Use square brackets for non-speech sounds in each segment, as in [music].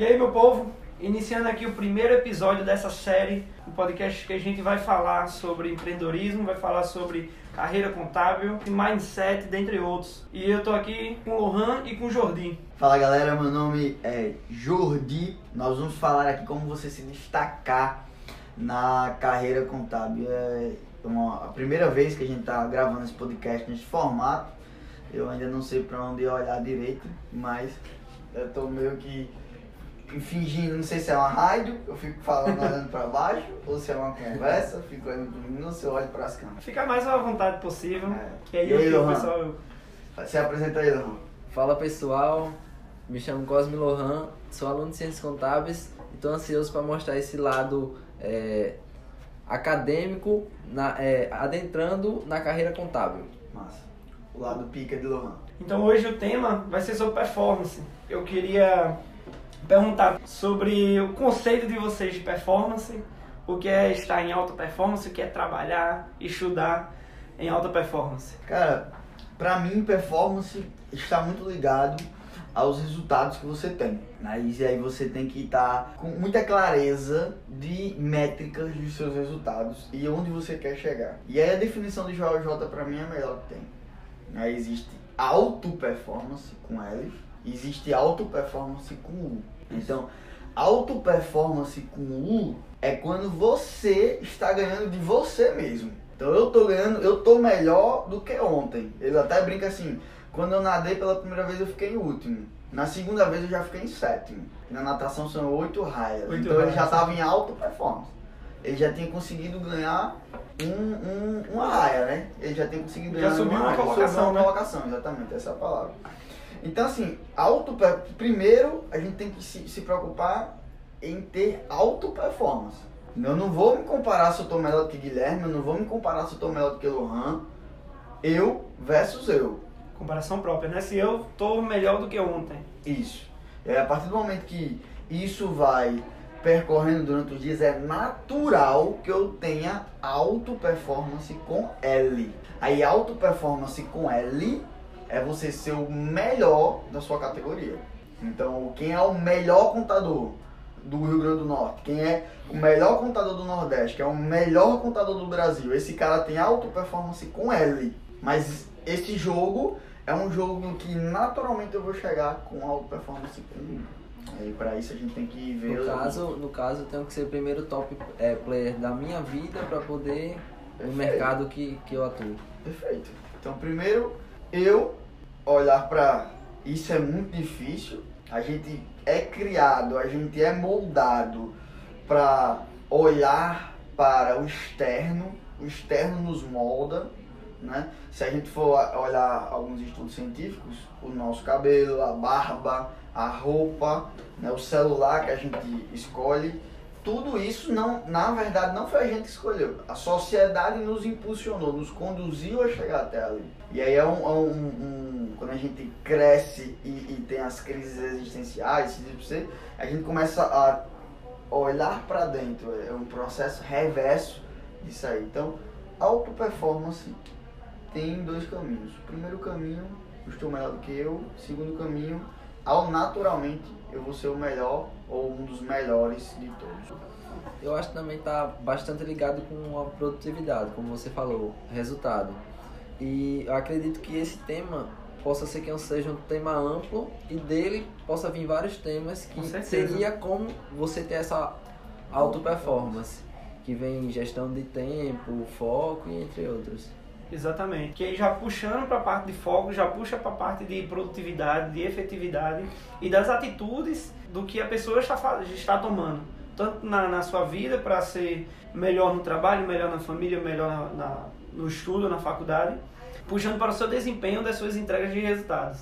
E aí, meu povo, iniciando aqui o primeiro episódio dessa série, um podcast que a gente vai falar sobre empreendedorismo, vai falar sobre carreira contábil, mindset, dentre outros. E eu tô aqui com o Lohan e com o Jordi. Fala galera, meu nome é Jordi. Nós vamos falar aqui como você se destacar na carreira contábil. É uma, a primeira vez que a gente tá gravando esse podcast nesse formato. Eu ainda não sei para onde olhar direito, mas eu tô meio que fingindo, não sei se é uma rádio, eu fico falando [laughs] olhando para baixo, ou se é uma conversa, eu fico olhando para mim, ou se eu olho para as câmeras. Fica mais à vontade possível, É. que aí E aí, o pessoal... Se apresenta aí, Lohan. Fala pessoal, me chamo Cosme Lohan, sou aluno de Ciências Contábeis e estou ansioso para mostrar esse lado é, acadêmico na- é, adentrando na carreira contábil. Massa. O lado pica de Lohan. Então hoje o tema vai ser sobre performance. Eu queria perguntar sobre o conceito de vocês de performance, o que é estar em alta performance, o que é trabalhar, estudar em alta performance. Cara, pra mim, performance está muito ligado aos resultados que você tem. Né? E aí você tem que estar com muita clareza de métricas dos seus resultados e onde você quer chegar. E aí a definição de JJ pra mim é a melhor que tem. Né? Existe auto performance com L, existe auto performance com U. Então, auto performance com U é quando você está ganhando de você mesmo. Então eu tô ganhando, eu tô melhor do que ontem. Ele até brinca assim, quando eu nadei pela primeira vez eu fiquei em último. Na segunda vez eu já fiquei em sétimo. Na natação são oito raias. Oito então ele raias. já estava em alta performance. Ele já tinha conseguido ganhar um, um- uma raia, né? Ele já tinha conseguido Já ganhar subiu uma raia. colocação, Subiu uma né? colocação, exatamente, essa é a palavra. Então assim, auto primeiro a gente tem que se, se preocupar em ter auto performance. Eu não vou me comparar se eu tô melhor do que Guilherme, eu não vou me comparar se eu tô melhor do que Lohan. Eu versus eu. Comparação própria, né? Se eu tô melhor do que ontem. Isso. Aí, a partir do momento que isso vai percorrendo durante os dias, é natural que eu tenha auto performance com L. Aí auto performance com L é você ser o melhor da sua categoria. Então, quem é o melhor contador do Rio Grande do Norte, quem é o melhor contador do Nordeste, quem é o melhor contador do Brasil, esse cara tem auto performance com L. Mas esse jogo é um jogo que naturalmente eu vou chegar com auto performance com. Aí para isso a gente tem que ver No o- caso, no caso eu tenho que ser o primeiro top é, player da minha vida para poder no Perfeito. mercado que, que eu atuo. Perfeito. Então, primeiro, eu olhar para isso é muito difícil. A gente é criado, a gente é moldado para olhar para o externo. O externo nos molda, né? Se a gente for olhar alguns estudos científicos, o nosso cabelo, a barba, a roupa, né? o celular que a gente escolhe, tudo isso não, na verdade, não foi a gente que escolheu. A sociedade nos impulsionou, nos conduziu a chegar até ali. E aí é um, é um- um- quando a gente cresce e, e tem as crises existenciais, a gente começa a olhar para dentro. É um processo reverso disso aí. Então, auto performance tem dois caminhos. O primeiro caminho, estou melhor do que eu. Segundo caminho, ao naturalmente eu vou ser o melhor ou um dos melhores de todos. Eu acho que também está bastante ligado com a produtividade, como você falou, resultado. E eu acredito que esse tema possa ser que seja um tema amplo e dele possa vir vários temas Com que certeza. seria como você ter essa auto performance, que vem gestão de tempo, foco e entre outros. Exatamente. Que aí já puxando para a parte de foco, já puxa para a parte de produtividade, de efetividade e das atitudes do que a pessoa está, está tomando. Tanto na, na sua vida para ser melhor no trabalho, melhor na família, melhor na, na- no estudo, na faculdade, puxando para o seu desempenho das suas entregas de resultados.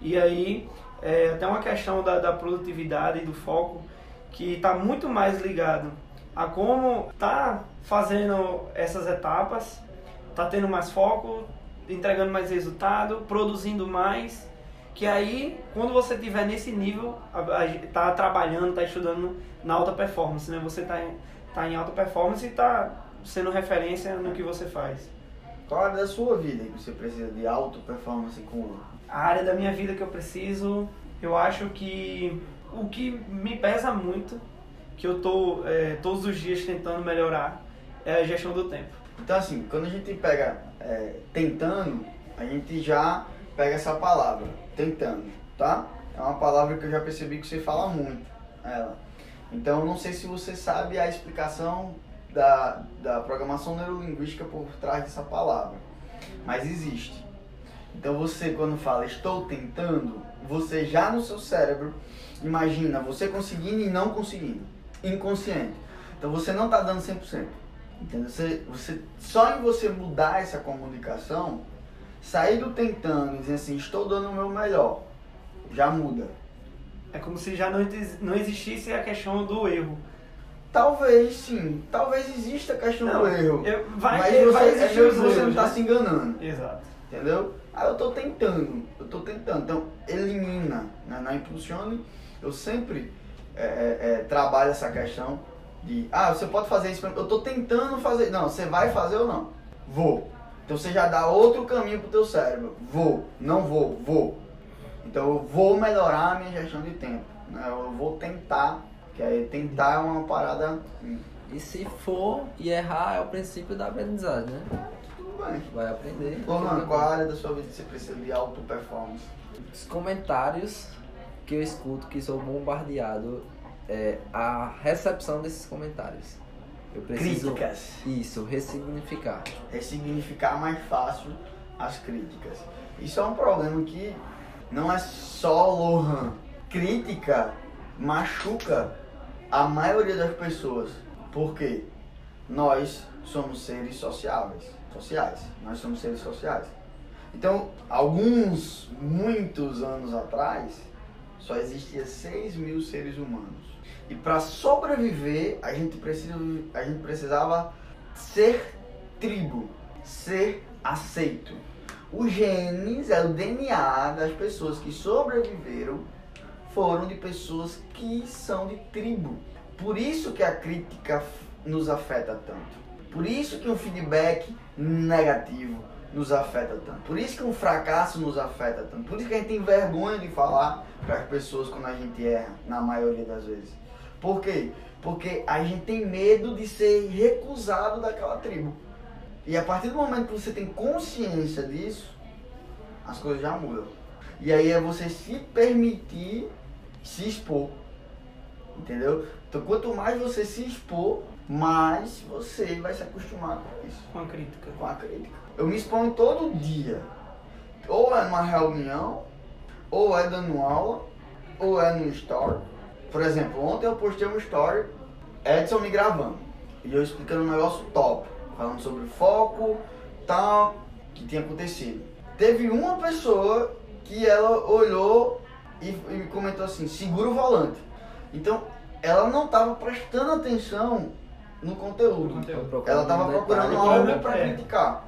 E aí, é, até uma questão da, da produtividade e do foco que está muito mais ligado a como tá fazendo essas etapas, tá tendo mais foco, entregando mais resultado, produzindo mais, que aí, quando você tiver nesse nível, a- a- tá trabalhando, tá estudando na alta performance, né? Você tá em, tá em alta performance e tá sendo referência no que você faz. Qual área da sua vida que você precisa de alta performance com A área da minha vida que eu preciso, eu acho que o que me pesa muito, que eu tô é, todos os dias tentando melhorar, é a gestão do tempo. Então, assim, quando a gente pega é, tentando, a gente já pega essa palavra, tentando, tá? É uma palavra que eu já percebi que você fala muito, ela. Então, não sei se você sabe a explicação da, da programação neurolinguística por trás dessa palavra, mas existe. Então, você, quando fala estou tentando, você já no seu cérebro imagina você conseguindo e não conseguindo, inconsciente. Então, você não está dando 100%. Entendeu? Você, você, só em você mudar essa comunicação, sair do tentando e dizer assim, estou dando o meu melhor, já muda. É como se já não, não existisse a questão do erro. Talvez sim, talvez exista a questão Não, do erro. eu- vai- mas vai você, é existir que você não erros, está né? se enganando. Exato. Entendeu? Ah, eu tô tentando, eu tô tentando. Então, elimina. Né? Na Impulsione, eu sempre é, é, é, trabalho essa questão de, ah, você pode fazer isso pra mim. Eu tô tentando fazer. Não, você vai fazer ou não? Vou. Então você já dá outro caminho pro teu cérebro. Vou, não vou, vou. Então eu vou melhorar a minha gestão de tempo. Né? Eu vou tentar, que aí tentar é uma parada. hum, E se for e errar, é o princípio da aprendizagem, né? Tudo bem. Vai aprender. Lohan, qual a área da sua vida você precisa de alto performance? Os comentários que eu escuto, que sou bombardeado, é a recepção desses comentários. Eu preciso. Críticas. Isso, ressignificar. ressignificar mais fácil as críticas. Isso é um problema que não é só Lohan. Crítica machuca a maioria das pessoas. Por quê? Nós somos seres sociáveis, sociais. Nós somos seres sociais. Então, alguns, muitos anos atrás, só existia 6 mil seres humanos. E para sobreviver, a gente, precisa, a gente precisava ser tribo, ser aceito. Os genes, é o DNA das pessoas que sobreviveram, foram de pessoas que são de tribo. Por isso que a crítica nos afeta tanto. Por isso que um feedback negativo nos afeta tanto. Por isso que um fracasso nos afeta tanto. Por isso que a gente tem vergonha de falar para as pessoas quando a gente erra, na maioria das vezes. Por quê? Porque a gente tem medo de ser recusado daquela tribo. E a partir do momento que você tem consciência disso, as coisas já mudam. E aí é você se permitir se expor. Entendeu? Então quanto mais você se expor, mais você vai se acostumar com isso Com a crítica. com a crítica. Eu me exponho todo dia. Ou é numa reunião, ou é dando aula, ou é no story. Por exemplo, ontem eu postei um story, Edson me gravando. E eu explicando um negócio top. Falando sobre foco, tal, que tinha acontecido. Teve uma pessoa que ela olhou e, e comentou assim, segura o volante. Então, ela não estava prestando atenção no conteúdo. Conteúdo. Ela tava procurando algo pra É. criticar.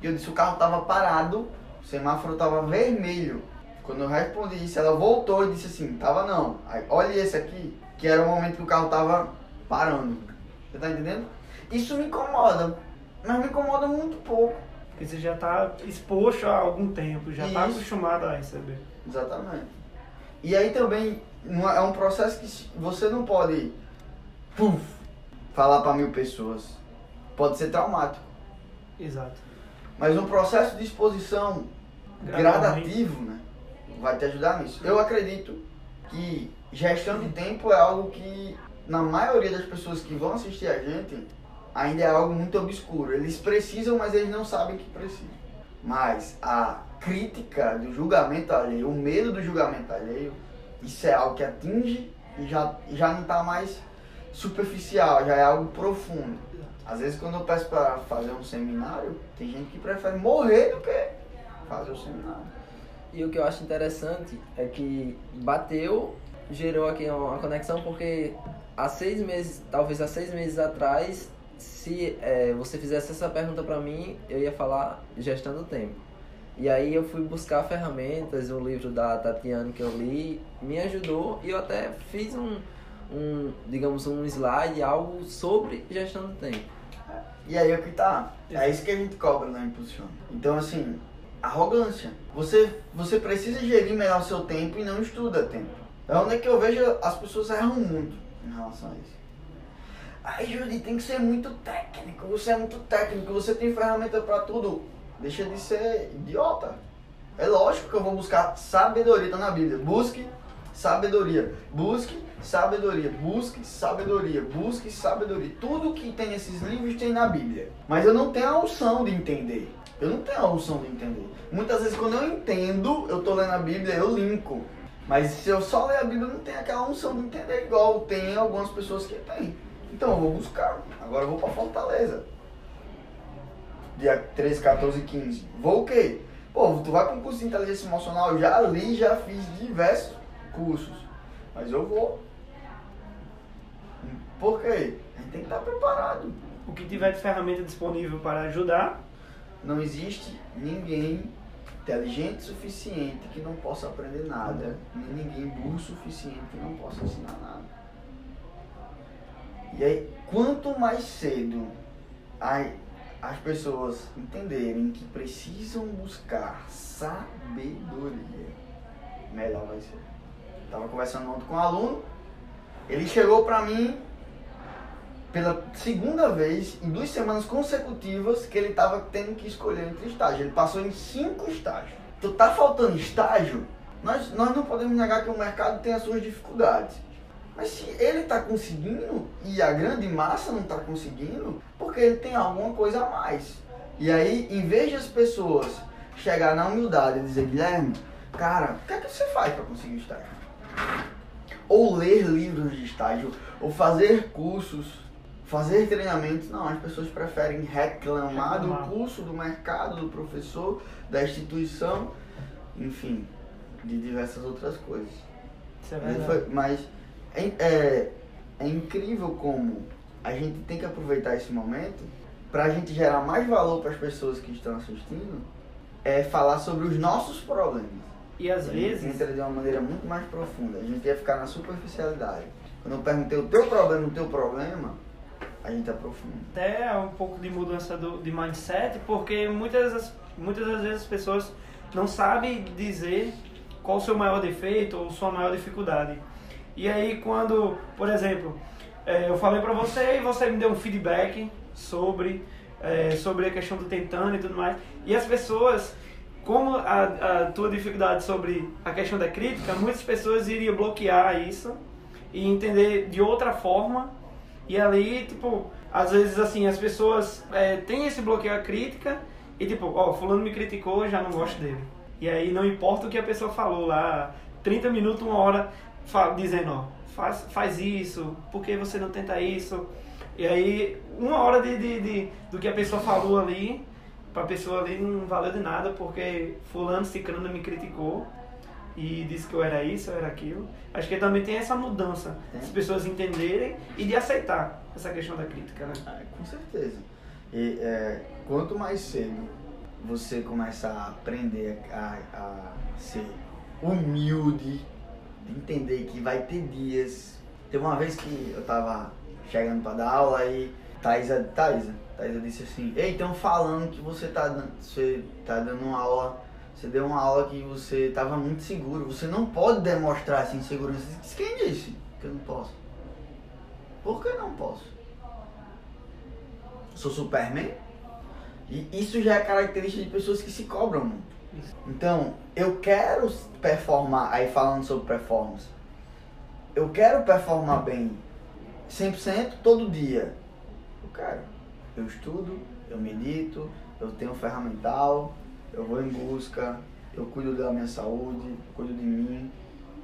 E eu disse, o carro tava parado, o semáforo tava vermelho. Quando eu respondi isso, ela voltou e disse assim, tava não. Aí, olha esse aqui, que era o momento que o carro tava parando. Você tá entendendo? Isso me incomoda. Mas me incomoda muito pouco. Porque você já está exposto há algum tempo, já está Isso. acostumado a receber. Exatamente. E aí também é um processo que você não pode puf, falar para mil pessoas. Pode ser traumático. Exato. Mas um processo de exposição gradativo, né? Vai te ajudar nisso. Eu acredito que gestão de tempo é algo que, na maioria das pessoas que vão assistir a gente, ainda é algo muito obscuro. Eles precisam, mas eles não sabem que precisam. Mas a crítica do julgamento alheio, o medo do julgamento alheio, isso é algo que atinge e já, já não está mais superficial, já é algo profundo. Às vezes quando eu peço para fazer um seminário, tem gente que prefere morrer do que fazer o seminário. E o que eu acho interessante é que bateu, gerou aqui uma conexão, porque há seis meses, talvez há seis meses atrás, se eh, você fizesse essa pergunta pra mim, eu ia falar gestão do tempo. E aí eu fui buscar ferramentas, o livro da Tatiane que eu li me ajudou e eu até fiz um, um digamos, um slide, algo sobre gestão do tempo. E aí é o que tá. É isso que a gente cobra na Impulsiona. Então assim, arrogância. Você, você precisa gerir melhor o seu tempo e não estuda tempo. É onde é que eu vejo as pessoas erram muito em relação a isso. Ai, Judy, tem que ser muito técnico. Você é muito técnico, você tem ferramenta pra tudo. Deixa de ser idiota. É lógico que eu vou buscar sabedoria, tá na Bíblia. Busque sabedoria. Busque sabedoria. Busque sabedoria. Busque sabedoria. Tudo que tem nesses livros tem na Bíblia. Mas eu não tenho a unção de entender. Eu não tenho a unção de entender. Muitas vezes quando eu entendo, eu tô lendo a Bíblia, eu linko. Mas se eu só ler a Bíblia, não tenho aquela unção de entender igual tem algumas pessoas que têm. Então eu vou buscar. Agora eu vou pra Fortaleza. Dia 13, 14 e 15. Vou o quê? Pô, tu vai para um curso de inteligência emocional, eu já li, já fiz diversos cursos. Mas eu vou. Por quê? A gente tem que estar preparado. O que tiver de ferramenta disponível para ajudar, Não existe ninguém inteligente o suficiente que não possa aprender nada, nem ninguém burro o suficiente que não possa ensinar nada. E aí, quanto mais cedo as pessoas entenderem que precisam buscar sabedoria, melhor vai ser. Tava conversando ontem com um aluno, ele chegou pra mim pela segunda vez em duas semanas consecutivas que ele estava tendo que escolher entre estágios. Ele passou em cinco estágios. Então tá faltando estágio, nós, nós não podemos negar que o mercado tem as suas dificuldades. Mas se ele está conseguindo e a grande massa não está conseguindo, porque ele tem alguma coisa a mais. E aí, em vez de as pessoas chegar na humildade e dizer, Guilherme, cara, o que é que você faz para conseguir estágio? Ou ler livros de estágio, ou fazer cursos, fazer treinamentos. Não, as pessoas preferem reclamar do Reclamar. curso, do mercado, do professor, da instituição, enfim, de diversas outras coisas. isso é verdade. foi- mas é, é, é incrível como a gente tem que aproveitar esse momento para a gente gerar mais valor para as pessoas que estão assistindo, é falar sobre os nossos problemas. E às A gente vezes, entra de uma maneira muito mais profunda. A gente ia ficar na superficialidade. Quando eu perguntei o teu problema, o teu problema, a gente aprofunda. é um pouco de mudança do, de mindset, porque muitas, muitas das vezes as pessoas não sabem dizer qual o seu maior defeito ou sua maior dificuldade. E aí quando, por exemplo, eh, eu falei pra você e você me deu um feedback sobre, eh, sobre a questão do tentando e tudo mais, e as pessoas, como a, a tua dificuldade sobre a questão da crítica, muitas pessoas iriam bloquear isso e entender de outra forma e ali, tipo, às vezes assim, as pessoas é, têm esse bloqueio à crítica e tipo, ó, fulano me criticou, já não gosto dele. E aí não importa o que a pessoa falou lá, 30 minutos, uma hora, dizendo, ó, faz, faz isso, por que você não tenta isso? E aí, uma hora de, de, de- do que a pessoa falou ali, pra pessoa ali não valeu de nada, porque fulano, ciclano me criticou e disse que eu era isso, eu era aquilo. Acho que também tem essa mudança, Tem. as pessoas entenderem e de aceitar essa questão da crítica, né? Ah, com certeza. E é, quanto mais cedo você começar a aprender a, a ser humilde, de entender que vai ter dias. Teve uma vez que eu tava chegando pra dar aula e Thaisa, Thaisa, Thaisa disse assim, ei, estão falando que você tá, você tá dando uma aula, você deu uma aula que você tava muito seguro, você não pode demonstrar essa insegurança. Eu Quem disse que eu não posso? Por que não posso? Sou Superman? E isso já é característica de pessoas que se cobram muito. Então, eu quero performar, aí falando sobre performance, eu quero performar bem 100% todo dia. Eu quero. Eu estudo, eu medito, eu tenho ferramental, eu vou em busca, eu cuido da minha saúde, cuido de mim,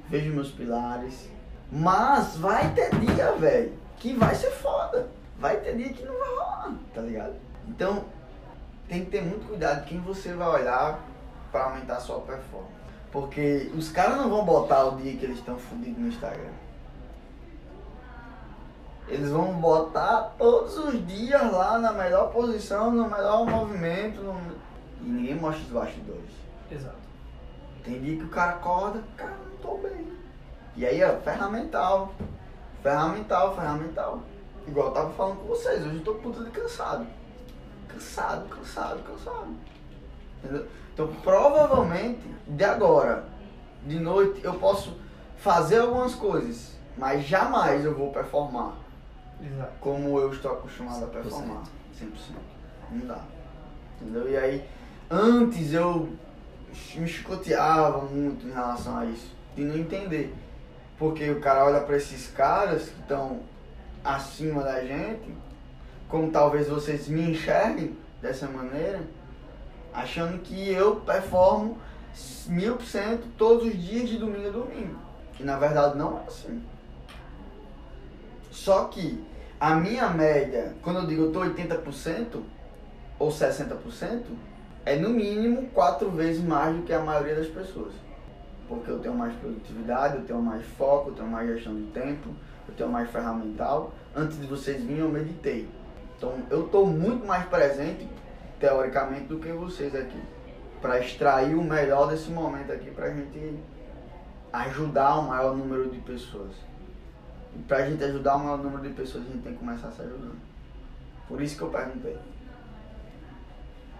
vejo meus pilares. Mas vai ter dia, velho, que vai ser foda. Vai ter dia que não vai rolar, tá ligado? Então, tem que ter muito cuidado quem você vai olhar para aumentar a sua performance. Porque os caras não vão botar o dia que eles estão fodidos no Instagram. Eles vão botar todos os dias lá na melhor posição, no melhor movimento. no- E ninguém mostra os bastidores. Exato. Tem dia que o cara acorda, cara, não tô bem. E aí, ó, ferramental. Ferramental, ferramental. Igual eu tava falando com vocês, hoje eu tô puta de cansado. Cansado, cansado, cansado. Entendeu? Então, provavelmente, de agora, de noite, eu posso fazer algumas coisas, mas jamais eu vou performar Exato. como eu estou acostumado a performar. 100%. Não dá. Entendeu? E aí, antes eu me chicoteava muito em relação a isso, de não entender. Porque o cara olha para esses caras que estão acima da gente, como talvez vocês me enxerguem dessa maneira, achando que eu performo mil por cento todos os dias de domingo a domingo. E na verdade não é assim. Só que a minha média, quando eu digo eu tô 80% ou 60%, é no mínimo quatro vezes mais do que a maioria das pessoas. Porque eu tenho mais produtividade, eu tenho mais foco, eu tenho mais gestão de tempo, eu tenho mais ferramental. Antes de vocês virem, eu meditei. Então eu estou muito mais presente, teoricamente, do que vocês aqui. Para extrair o melhor desse momento aqui, para a gente ajudar o maior número de pessoas. E para a gente ajudar o maior número de pessoas, a gente tem que começar se ajudando. Por isso que eu perguntei.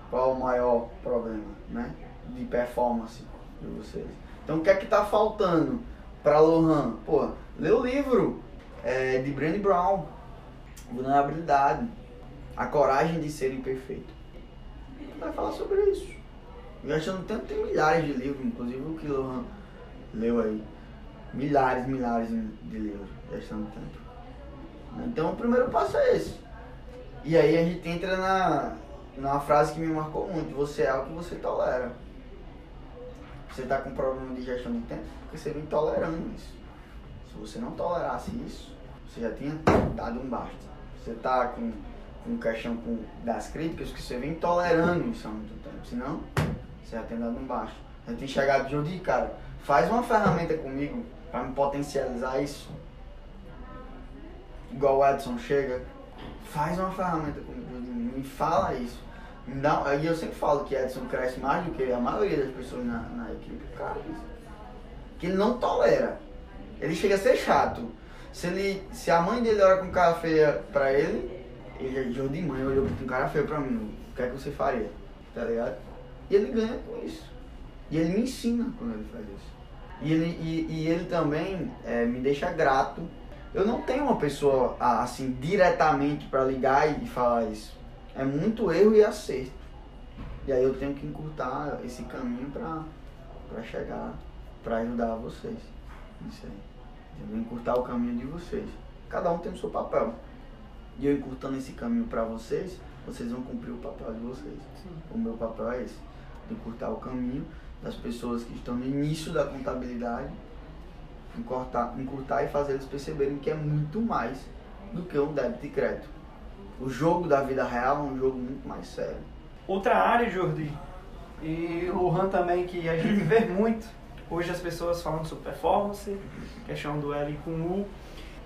Qual o maior problema, né? De performance de vocês. Então o que é que tá faltando para Lohan? Pô, lê o livro é, de Brené Brown, Vulnerabilidade, a coragem de ser imperfeito. Vai falar sobre isso. Gastando tempo tem milhares de livros, inclusive o que Lohan leu aí. Milhares, milhares de livros, gastando tempo. Então o primeiro passo é esse. E aí a gente entra na, numa frase que me marcou muito, você é o que você tolera. Você está com problema de gestão de tempo porque você vem tolerando isso. Se você não tolerasse isso, você já tinha dado um basta. Você está com, com questão com, das críticas que você vem tolerando isso há muito tempo. Senão, você já tem dado um basta. Já tem chegado, Jodi, cara, faz uma ferramenta comigo para me potencializar isso. Igual o Edson chega, faz uma ferramenta comigo, me fala isso. Não, aí eu sempre falo que Edson cresce mais do que a maioria das pessoas na, na equipe. Cara, que ele não tolera. Ele chega a ser chato. Se, ele, se a mãe dele olha com cara feia pra ele, ele já de mãe olhou com cara feia pra mim. O que é que você faria? Tá ligado? E ele ganha com isso. E ele me ensina quando ele faz isso. E ele, e, e ele também é, me deixa grato. Eu não tenho uma pessoa assim diretamente para ligar e falar isso é muito erro e acerto. E aí eu tenho que encurtar esse caminho para chegar, para ajudar vocês. Isso aí. Eu encurtar o caminho de vocês. Cada um tem o seu papel. E eu encurtando esse caminho para vocês, vocês vão cumprir o papel de vocês. Sim. O meu papel é esse. Encurtar o caminho das pessoas que estão no início da contabilidade, encurtar, encurtar e fazer eles perceberem que é muito mais do que um débito e crédito o jogo da vida real é um jogo muito mais sério. Outra área, Jordi, e o Han também, que a gente vê [laughs] muito, hoje as pessoas falando sobre performance, questão do L com U,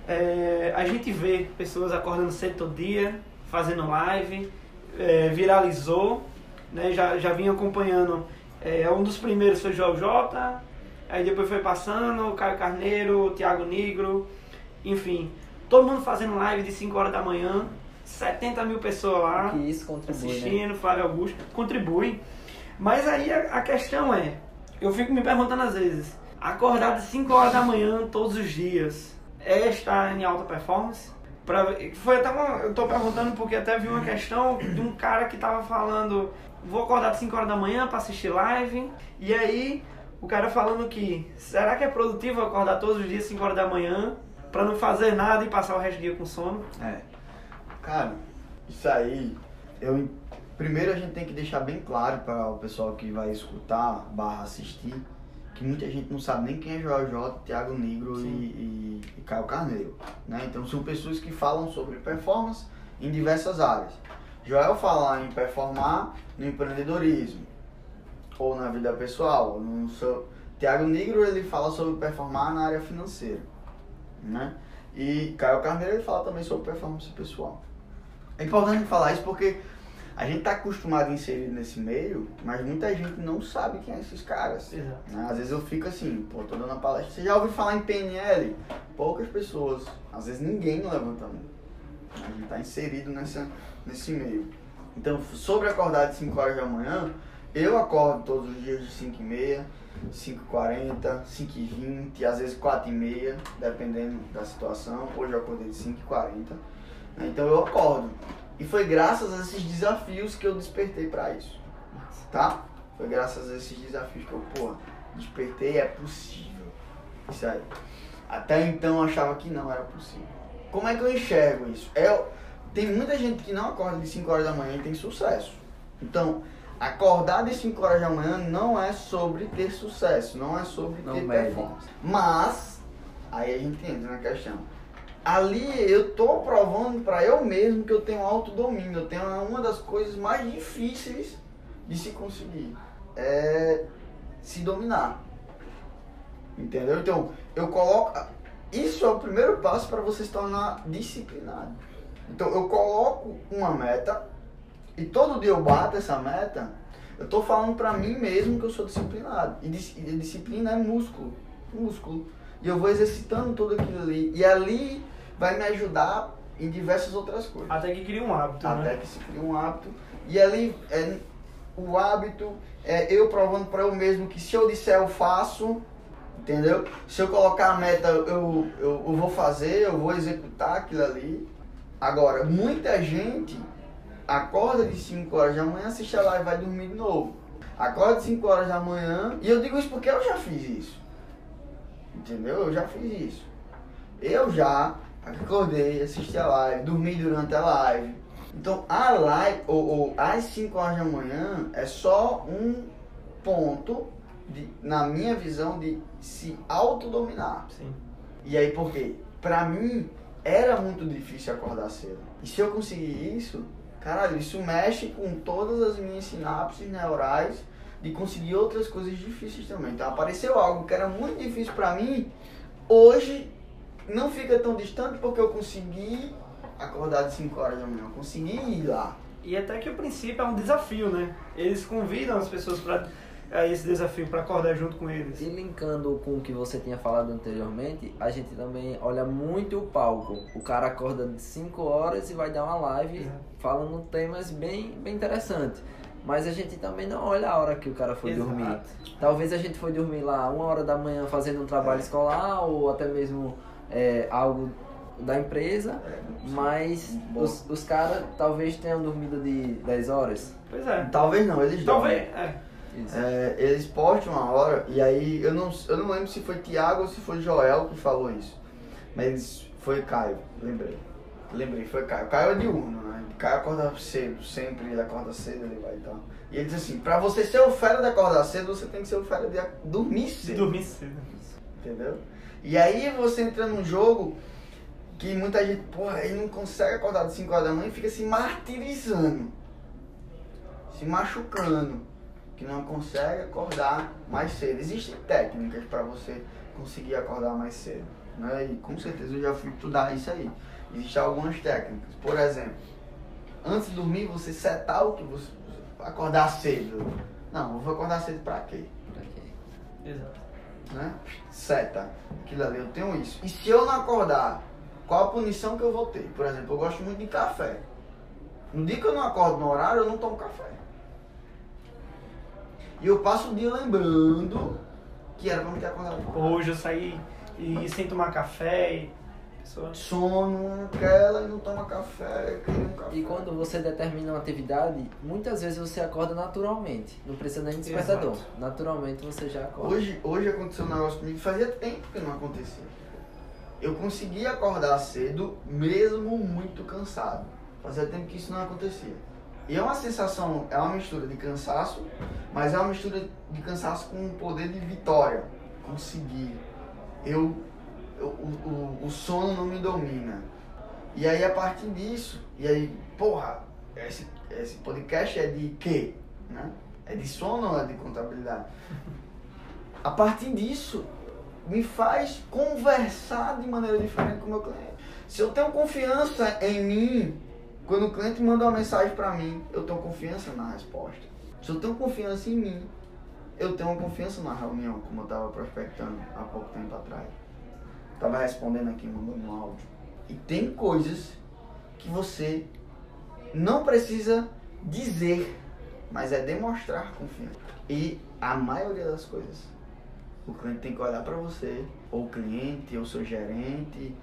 é, a gente vê pessoas acordando cedo todo dia, fazendo live, é, viralizou, né, já, já vinha acompanhando, é, um dos primeiros foi o Joel J, aí depois foi passando, o Caio Carneiro, o Thiago Negro, enfim, todo mundo fazendo live de 5 horas da manhã, 70 mil pessoas lá que isso contribui, né? assistindo, né? Flávio Augusto, contribui. Mas aí a, a, questão é, eu fico me perguntando às vezes, acordar de 5 horas da manhã todos os dias é estar em alta performance? Pra, foi até uma, eu tô perguntando porque até vi uma questão de um cara que tava falando, vou acordar de 5 horas da manhã para assistir live, e aí o cara falando que, será que é produtivo acordar todos os dias 5 horas da manhã para não fazer nada e passar o resto do dia com sono? É. Cara, isso aí, eu primeiro a gente tem que deixar bem claro para o pessoal que vai escutar, barra assistir, que muita gente não sabe nem quem é Joel J, Thiago Negro e, e, e, Caio Carneiro. Né? Então são pessoas que falam sobre performance em diversas áreas. Joel fala em performar no empreendedorismo ou na vida pessoal. No seu... Tiago Negro ele fala sobre performar na área financeira. Né? E Caio Carneiro ele fala também sobre performance pessoal. É importante falar isso porque a gente está acostumado a inserir nesse meio, mas muita gente não sabe quem é esses caras. Né? Às vezes eu fico assim, pô, tô dando a palestra, você já ouviu falar em PNL? Poucas pessoas, às vezes ninguém levanta a mão. A gente está inserido nessa, nesse meio. Então, sobre acordar de 5 horas da manhã, Eu acordo todos os dias de 5 e meia, 5h40, 5h20, às vezes 4h30, dependendo da situação. Hoje eu acordei de 5h40. Né? Então eu acordo. E foi graças a esses desafios que eu despertei para isso. Tá? Foi graças a esses desafios que eu, porra, despertei, é possível. Isso aí. Até então eu achava que não era possível. Como é que eu enxergo isso? É, tem muita gente que não acorda de 5 horas da manhã e tem sucesso. Então, acordar de 5 horas da manhã não é sobre ter sucesso, não é sobre Não ter performance. Mas, aí a gente entra na questão. Ali eu tô provando para eu mesmo que eu tenho autodomínio, eu tenho uma das coisas mais difíceis de se conseguir. É se dominar. Entendeu? Então, eu coloco. Isso é o primeiro passo para você se tornar disciplinado. Então, eu coloco uma meta e todo dia eu bato essa meta. Eu tô falando pra mim mesmo que eu sou disciplinado. E, dis- e disciplina é músculo. Músculo. E eu vou exercitando tudo aquilo ali. E ali vai me ajudar em diversas outras coisas. Até que cria um hábito, Até né? que se cria um hábito. E ali, é, o hábito é eu provando para eu mesmo que se eu disser eu faço, entendeu? Se eu colocar a meta, eu, eu, eu vou fazer, eu vou executar aquilo ali. Agora, muita gente acorda de 5 horas da manhã, assiste a live e vai dormir de novo. Acorda de 5 horas da manhã, e eu digo isso porque eu já fiz isso. Entendeu? Eu já fiz isso. Eu já acordei, assisti a live, dormi durante a live. Então a live, ou, ou às 5 horas da manhã, é só um ponto, de, na minha visão, de se autodominar. Sim. E aí por quê? Pra mim era muito difícil acordar cedo. E se eu conseguir isso, caralho, isso mexe com todas as minhas sinapses neurais de conseguir outras coisas difíceis também. Então apareceu algo que era muito difícil pra mim, hoje não fica tão distante porque eu consegui acordar de 5 horas da manhã, eu consegui ir lá. E até que o princípio é um desafio, né? Eles convidam as pessoas para esse desafio, para acordar junto com eles. E linkando com o que você tinha falado anteriormente, a gente também olha muito o palco. O cara acorda de 5 horas e vai dar uma live Exato. falando temas bem, bem interessantes. Mas a gente também não olha a hora que o cara foi Exato. dormir. Talvez a gente foi dormir lá uma hora da manhã fazendo um trabalho escolar ou até mesmo é, algo da empresa, mas Bom. os, os caras talvez tenham dormido de 10 horas. Pois é. Talvez não, eles Talvez. dormem. É. Isso. É, eles postam uma hora, e aí eu não, eu não lembro se foi Tiago ou se foi Joel que falou isso. Mas foi Caio, lembrei. Lembrei, foi Caio. Caio é diurno, né? Caio acorda cedo, sempre ele acorda cedo, ele vai e tal. E ele diz assim, pra você ser o fera de acordar cedo, você tem que ser o fera de a- dormir De cedo. dormir cedo. Entendeu? E aí você entra num jogo que muita gente, porra, ele não consegue acordar de 5 horas da manhã e fica se martirizando. Se machucando. Que não consegue acordar mais cedo. Existem técnicas para você conseguir acordar mais cedo. Né? E com certeza eu já fui estudar isso aí. Existem algumas técnicas. Por exemplo, antes de dormir você setar o que você. Acordar cedo. Não, eu vou acordar cedo pra quê? Exato. Né? Seta. Aquilo ali, eu tenho isso. E se eu não acordar, qual a punição que eu vou ter? Por exemplo, eu gosto muito de café. No dia que eu não acordo no horário, eu não tomo café. E eu passo o dia lembrando que era pra me ter acordado. Hoje eu saí e sem tomar café e pessoa. Sono, aquela e não toma café, queria um café. E quando você determina uma atividade, muitas vezes você acorda naturalmente. Não precisa nem de despertador. Exato. Naturalmente você já acorda. Hoje, hoje aconteceu um negócio comigo, fazia tempo que não acontecia. Eu consegui acordar cedo, mesmo muito cansado. Fazia tempo que isso não acontecia. E é uma sensação, é uma mistura de cansaço, mas é uma mistura de cansaço com um poder de vitória. Consegui. Eu- o, o, o sono não me domina. E aí a partir disso, e aí, porra, esse, esse podcast é de quê? Né? É de sono ou é de contabilidade? A partir disso, me faz conversar de maneira diferente com o meu cliente. Se eu tenho confiança em mim, quando o cliente manda uma mensagem para mim, eu tenho confiança na resposta. Se eu tenho confiança em mim, eu tenho uma confiança na reunião, como eu estava prospectando há pouco tempo atrás. Estava respondendo aqui, mandando um áudio. E tem coisas que você não precisa dizer, mas é demonstrar confiança. E a maioria das coisas, o cliente tem que olhar para você, ou o cliente, ou o seu gerente,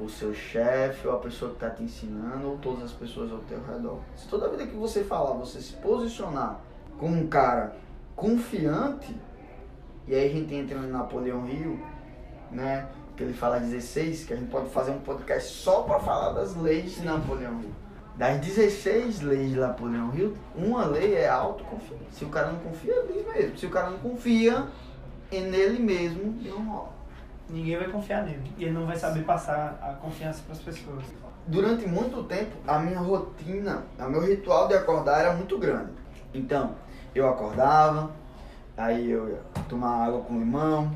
ou seu chefe, ou a pessoa que está te ensinando, ou todas as pessoas ao teu redor. Se toda vida que você falar, você se posicionar como um cara confiante, e aí a gente entra no Napoleão Hill, né? Que ele fala 16, que a gente pode fazer um podcast só para falar das leis de Napoleão Hill. Das 16 leis de Napoleão Hill, uma lei é autoconfiança. Se o cara não confia, diz mesmo. Se o cara não confia em nele mesmo, não rola. Ninguém vai confiar nele. E ele não vai saber passar a confiança para as pessoas. Durante muito tempo, a minha rotina, o meu ritual de acordar era muito grande. Então, eu acordava, aí eu ia tomar água com limão,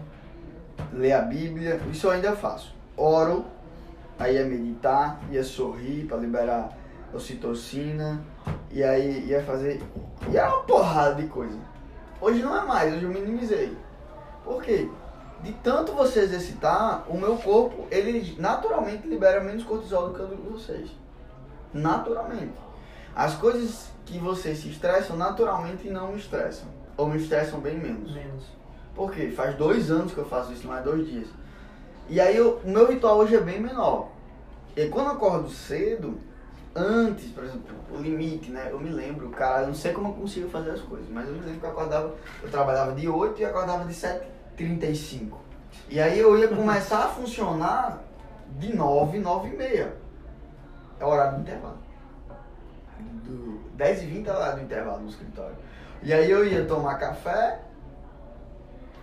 ler a Bíblia, isso eu ainda faço. Oro, aí ia meditar, ia sorrir para liberar ocitocina, e aí ia fazer. E era uma porrada de coisa. Hoje não é mais, hoje eu minimizei. Por quê? De tanto você exercitar, o meu corpo, ele naturalmente libera menos cortisol do que o de vocês. Naturalmente. As coisas que vocês se estressam, naturalmente não me estressam. Ou me estressam bem menos. Menos. Por quê? Faz dois anos que eu faço isso, mais dois dias. E aí eu- o meu ritual hoje é bem menor. E quando eu acordo cedo, antes, por exemplo, o limite, né? Eu me lembro, cara, eu não sei como eu consigo fazer as coisas, mas eu me lembro que eu acordava, eu trabalhava de 8 e acordava de 7h35. E aí eu ia começar a funcionar de 9, 9 e meia. É o horário do intervalo. Do 10 e 20 é o horário do intervalo no escritório. E aí eu ia tomar café,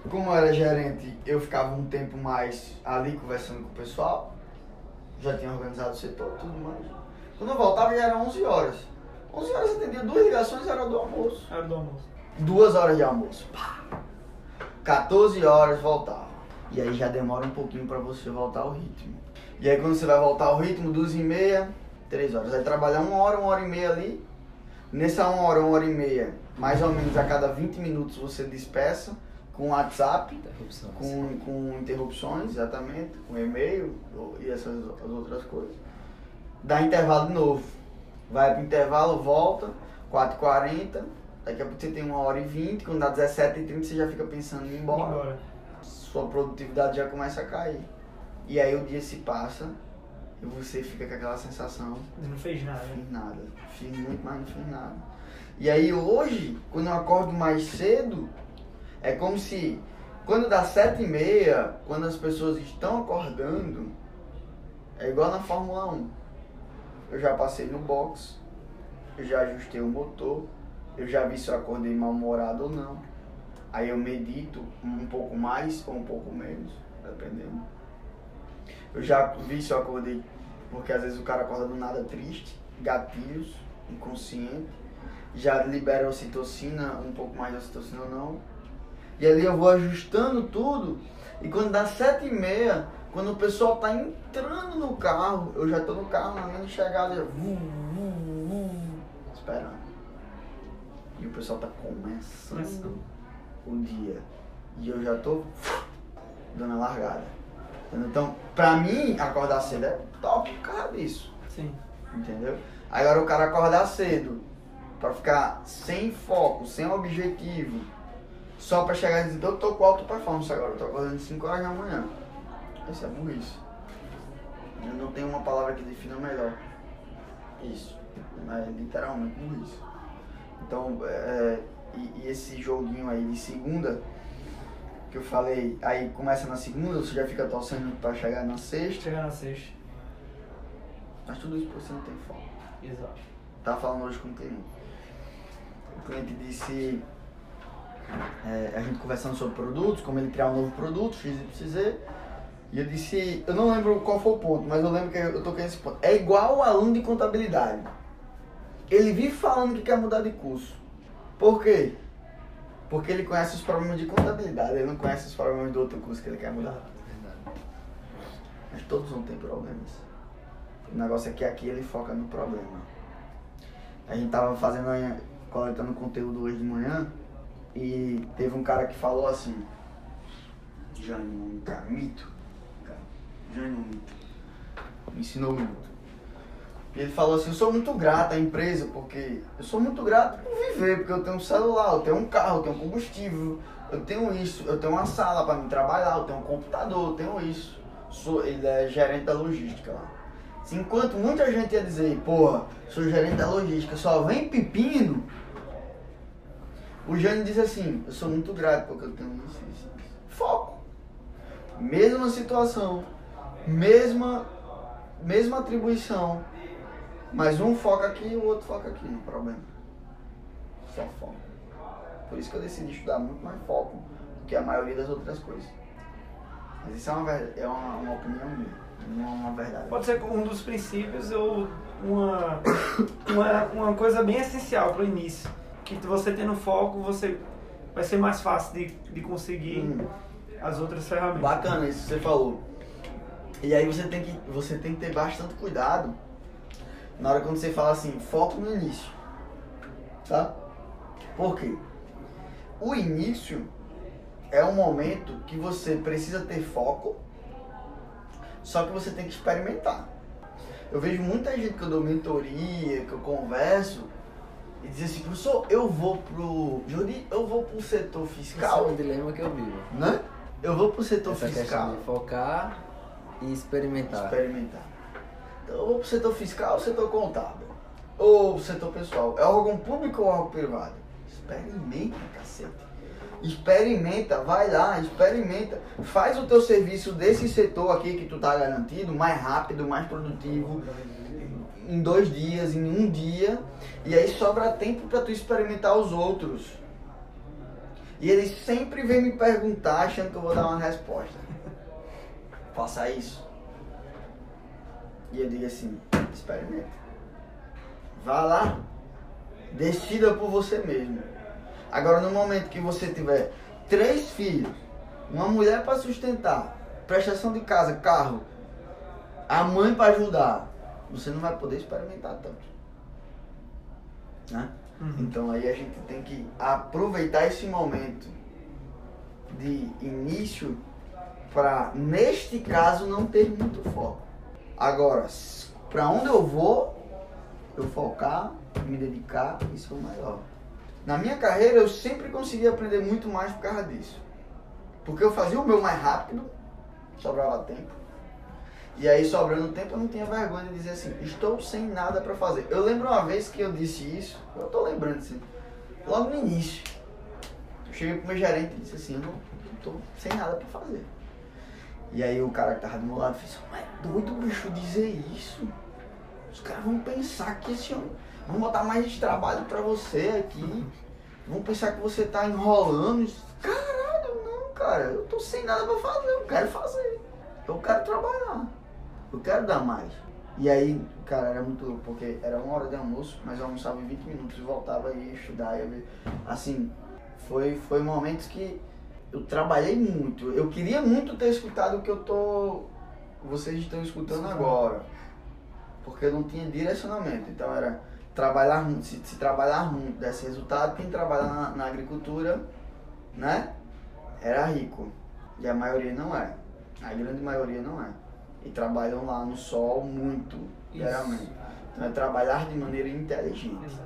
como eu era gerente, eu ficava um tempo mais ali conversando com o pessoal. Já tinha organizado o setor, tudo mais. Quando eu voltava já era 11 horas. 11 horas eu atendia duas ligações, era do almoço. Hora do almoço. Duas horas de almoço. Pá. 14 horas voltava. E aí já demora um pouquinho pra você voltar ao ritmo. E aí quando você vai voltar ao ritmo, duas e meia, três horas. Aí trabalhar uma hora, uma hora e meia ali. Nessa uma hora, uma hora e meia, mais ou menos a cada 20 minutos você despeça com WhatsApp, com, com interrupções, exatamente, com e-mail e essas as outras coisas. Dá intervalo de novo. Vai pro intervalo, volta, 4h40, daqui a pouco você tem uma hora e 20, quando dá 17h30 você já fica pensando em ir embora. Embora. Sua produtividade já começa a cair. E aí o dia se passa e você fica com aquela sensação não fez nada. não fiz nada. Fiz muito, mas não fiz nada. E aí hoje, quando eu acordo mais cedo, é como se quando dá sete e meia, quando as pessoas estão acordando, é igual na Fórmula 1. Eu já passei no box, eu já ajustei o motor, eu já vi se eu acordei mal-humorado ou não. Aí eu medito um pouco mais ou um pouco menos, dependendo. Eu já vi se eu acordei, porque às vezes o cara acorda do nada triste, gatilhos, inconsciente, já libera ocitocina, um pouco mais de ocitocina ou não. E ali eu vou ajustando tudo, e quando dá sete e meia, quando o pessoal tá entrando no carro, eu já tô no carro na minha chegada, já vum, vum, vum, esperando. E o pessoal tá começando o dia. E eu já tô dando a largada. Entendeu? Então, pra mim, acordar cedo é top por causa disso. Sim. Entendeu? Agora o cara acordar cedo pra ficar sem foco, sem objetivo, só pra chegar e dizer, eu tô com alta performance agora, eu tô acordando 5 horas da manhã. Isso é burrice. Eu não tenho uma palavra que defina melhor. Isso. É literalmente burrice. Então, é, e, e esse joguinho aí de segunda, que eu falei, aí começa na segunda, você já fica torcendo pra chegar na sexta, Chegar na sexta. mas tudo isso porque você não tem foco. Exato. Tava falando hoje com um cliente. O cliente disse, é, a gente conversando sobre produtos, como ele criar um novo produto, XYZ. E eu disse, eu não lembro qual foi o ponto, mas eu lembro que eu toquei nesse ponto. É igual o aluno de contabilidade. Ele vive falando que quer mudar de curso. Por quê? Porque ele conhece os problemas de contabilidade, ele não conhece os problemas do outro curso que ele quer mudar. Mas todos vão ter problemas. O negócio é que aqui ele foca no problema. A gente tava fazendo, coletando conteúdo hoje de manhã e teve um cara que falou assim, Jânio, cara, mito. Jânio, mito. Me ensinou muito. E ele falou assim, eu sou muito grato à empresa, porque eu sou muito grato por viver, porque eu tenho um celular, eu tenho um carro, eu tenho combustível, eu tenho isso, eu tenho uma sala para me trabalhar, eu tenho um computador, eu tenho isso. Sou, ele é gerente da logística lá. Enquanto muita gente ia dizer, porra, sou gerente da logística, só vem pepino, o Jânio diz assim, eu sou muito grato porque eu tenho isso, isso. Foco. Mesma situação, mesma, mesma atribuição, mas um foca aqui e o outro foca aqui no problema. Só foco. Por isso que eu decidi estudar muito mais foco do que a maioria das outras coisas. Mas isso é uma, é uma, uma opinião minha, não é uma verdade. Pode ser um dos princípios ou uma, uma, uma coisa bem essencial para o início. Que você tendo foco, você vai ser mais fácil de, de conseguir Hum. as outras ferramentas. Bacana isso que você falou. E aí você tem que, você tem que ter bastante cuidado na hora quando você fala assim, foco no início. Tá? Por quê? O início é um momento que você precisa ter foco, só que você tem que experimentar. Eu vejo muita gente que eu dou mentoria, que eu converso, e diz assim, professor, eu vou pro. Juri, eu vou pro setor Esse é fiscal, um dilema que eu vivo. né? Eu vou pro setor Essa fiscal. de focar e experimentar. experimentar. Então, eu vou pro setor fiscal, setor contábil. Ou setor pessoal. É órgão público ou órgão privado? Experimenta, cacete. Experimenta, vai lá, experimenta. Faz o teu serviço desse setor aqui que tu tá garantido, mais rápido, mais produtivo, em dois dias, em um dia. E aí sobra tempo para tu experimentar os outros. E eles sempre vêm me perguntar achando que eu vou dar uma resposta. [laughs] Faça isso. E eu digo assim, experimenta. Vá lá. Decida por você mesmo. Agora no momento que você tiver três filhos, uma mulher para sustentar, prestação de casa, carro, a mãe para ajudar, você não vai poder experimentar tanto. Né? Uhum. Então aí a gente tem que aproveitar esse momento de início para, neste caso, não ter muito foco. Agora, para onde eu vou, eu focar, me dedicar, isso é o melhor. Na minha carreira eu sempre consegui aprender muito mais por causa disso. Porque eu fazia o meu mais rápido, sobrava tempo. E aí, sobrando tempo, eu não tinha vergonha de dizer assim, estou sem nada para fazer. Eu lembro uma vez que eu disse isso, eu tô lembrando assim, logo no início. Eu cheguei pro meu gerente e disse assim, eu não tô sem nada para fazer. E aí o cara que tava do meu lado fez, mas é doido, bicho, dizer isso. Os caras vão pensar que esse homem. Vão botar mais trabalho pra você aqui. Vão pensar que você tá enrolando. Caralho, não, cara. Eu tô sem nada pra fazer. Eu quero fazer. Eu quero trabalhar. Eu quero dar mais. E aí, cara, era muito louco, porque era uma hora de almoço, mas eu almoçava em 20 minutos e voltava e estudar. Ver. Assim, foi, foi momentos que eu trabalhei muito. Eu queria muito ter escutado o que eu tô. Vocês estão escutando agora. Porque eu não tinha direcionamento. Então era trabalhar muito. Se, se trabalhar muito desse resultado, quem trabalha na, na agricultura, né? Era rico. E a maioria não é. A grande maioria não é. E trabalham lá no sol muito, Isso. geralmente. Então é trabalhar de maneira inteligente.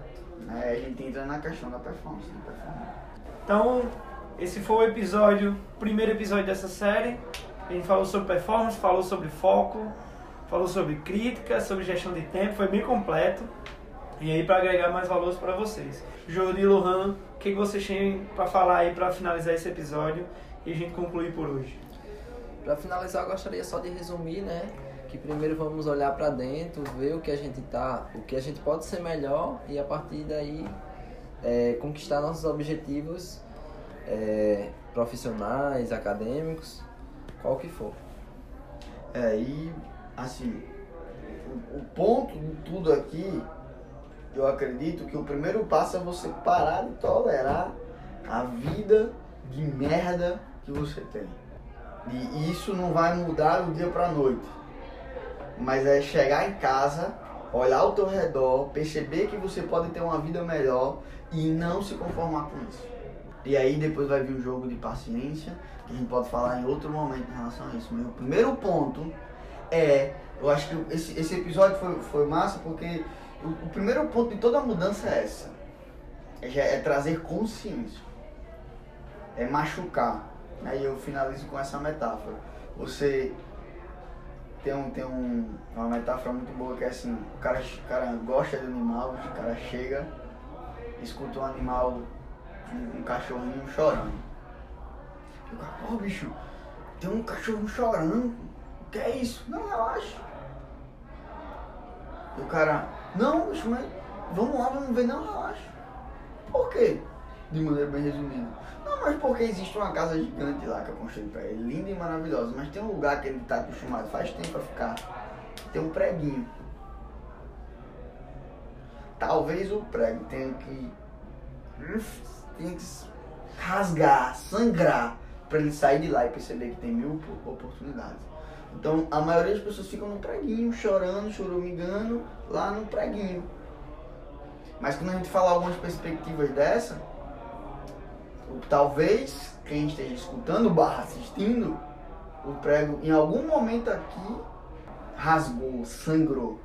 Né? A gente entra na questão da performance. né? performance. Então, esse foi o episódio, primeiro episódio dessa série. A gente falou sobre performance, falou sobre foco, falou sobre crítica, sobre gestão de tempo, foi bem completo. E aí para agregar mais valores para vocês. Jordi Lohan, o que que vocês têm para falar aí para finalizar esse episódio e a gente concluir por hoje? Para finalizar, eu gostaria só de resumir, né? Que primeiro vamos olhar para dentro, ver o que a gente tá, o que a gente pode ser melhor e a partir daí é, conquistar nossos objetivos é, profissionais, acadêmicos, qual que for. É, e assim, o, o ponto de tudo aqui, eu acredito que o primeiro passo é você parar de tolerar a vida de merda que você tem. E isso não vai mudar do dia pra noite. Mas é chegar em casa, olhar ao teu redor, perceber que você pode ter uma vida melhor e não se conformar com isso. E aí depois vai vir um jogo de paciência, que a gente pode falar em outro momento em relação a isso. Mas o primeiro ponto É, eu acho que esse, esse episódio foi, foi massa porque o, o primeiro ponto de toda mudança é essa. É, é trazer consciência. É machucar. Aí eu finalizo com essa metáfora. Você tem, um, tem um, uma metáfora muito boa que é assim, o cara, o cara gosta de animal, o cara chega, escuta um animal, um, um cachorrinho chorando. E o cara, pô bicho, tem um cachorro chorando. O que é isso? Não, relaxa. E o cara, não, bicho, mas vamos lá, vamos ver, não, relaxa. Por quê? De maneira bem resumida. Não, mas porque existe uma casa gigante lá que eu construí pra ele, linda e maravilhosa, mas tem um lugar que ele tá acostumado faz tempo a ficar. Tem um preguinho. Talvez o prego tenha que. tenha que rasgar, sangrar, pra ele sair de lá e perceber que tem mil oportunidades. Então a maioria das pessoas ficam no preguinho, chorando, choromigando, lá no preguinho. Mas quando a gente fala algumas perspectivas dessa, talvez quem esteja escutando barra assistindo, o prego em algum momento aqui rasgou, sangrou.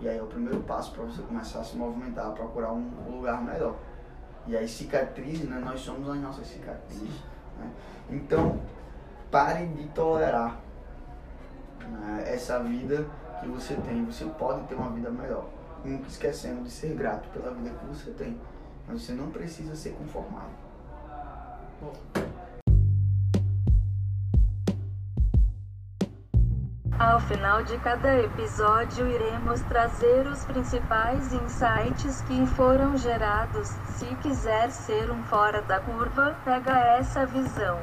E aí é o primeiro passo para você começar a se movimentar, procurar um lugar melhor. E aí cicatrizes, né? Nós somos as nossas cicatrizes. Né? Então, pare de tolerar né, essa vida que você tem. Você pode ter uma vida melhor. Nunca esquecendo de ser grato pela vida que você tem. Mas você não precisa ser conformado. Ao final de cada episódio, iremos trazer os principais insights que foram gerados. Se quiser ser um fora da curva, pega essa visão.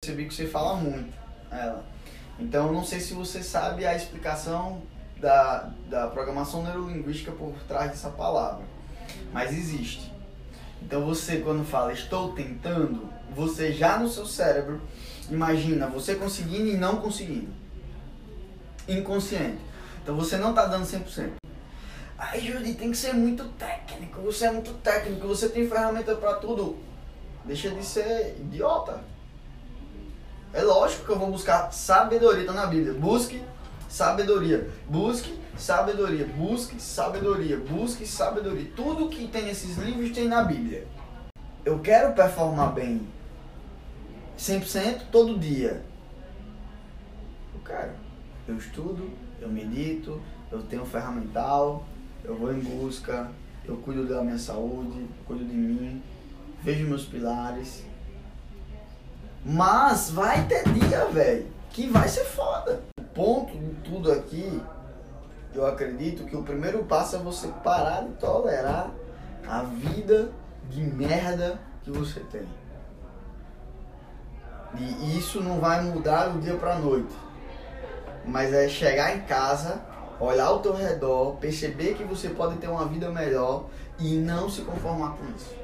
Percebi que você fala muito ela. Então, não sei se você sabe a explicação da, da programação neurolinguística por trás dessa palavra. Mas existe. Então, você, quando fala estou tentando, você já no seu cérebro imagina você conseguindo e não conseguindo. Inconsciente. Então, você não está dando 100%. Ai, Judy, tem que ser muito técnico. Você é muito técnico. Você tem ferramenta para tudo. Deixa de ser idiota. É lógico que eu vou buscar sabedoria, tá na Bíblia. Busque sabedoria. Busque sabedoria. Busque sabedoria. Busque sabedoria. Tudo que tem nesses livros tem na Bíblia. Eu quero performar bem 100% todo dia. Eu quero. Eu estudo, eu medito, eu tenho ferramental, eu vou em busca, eu cuido da minha saúde, cuido de mim, vejo meus pilares. Mas vai ter dia, velho, que vai ser foda. O ponto de tudo aqui, eu acredito que o primeiro passo é você parar de tolerar a vida de merda que você tem. E isso não vai mudar do dia pra noite. Mas é chegar em casa, olhar ao teu redor, perceber que você pode ter uma vida melhor e não se conformar com isso.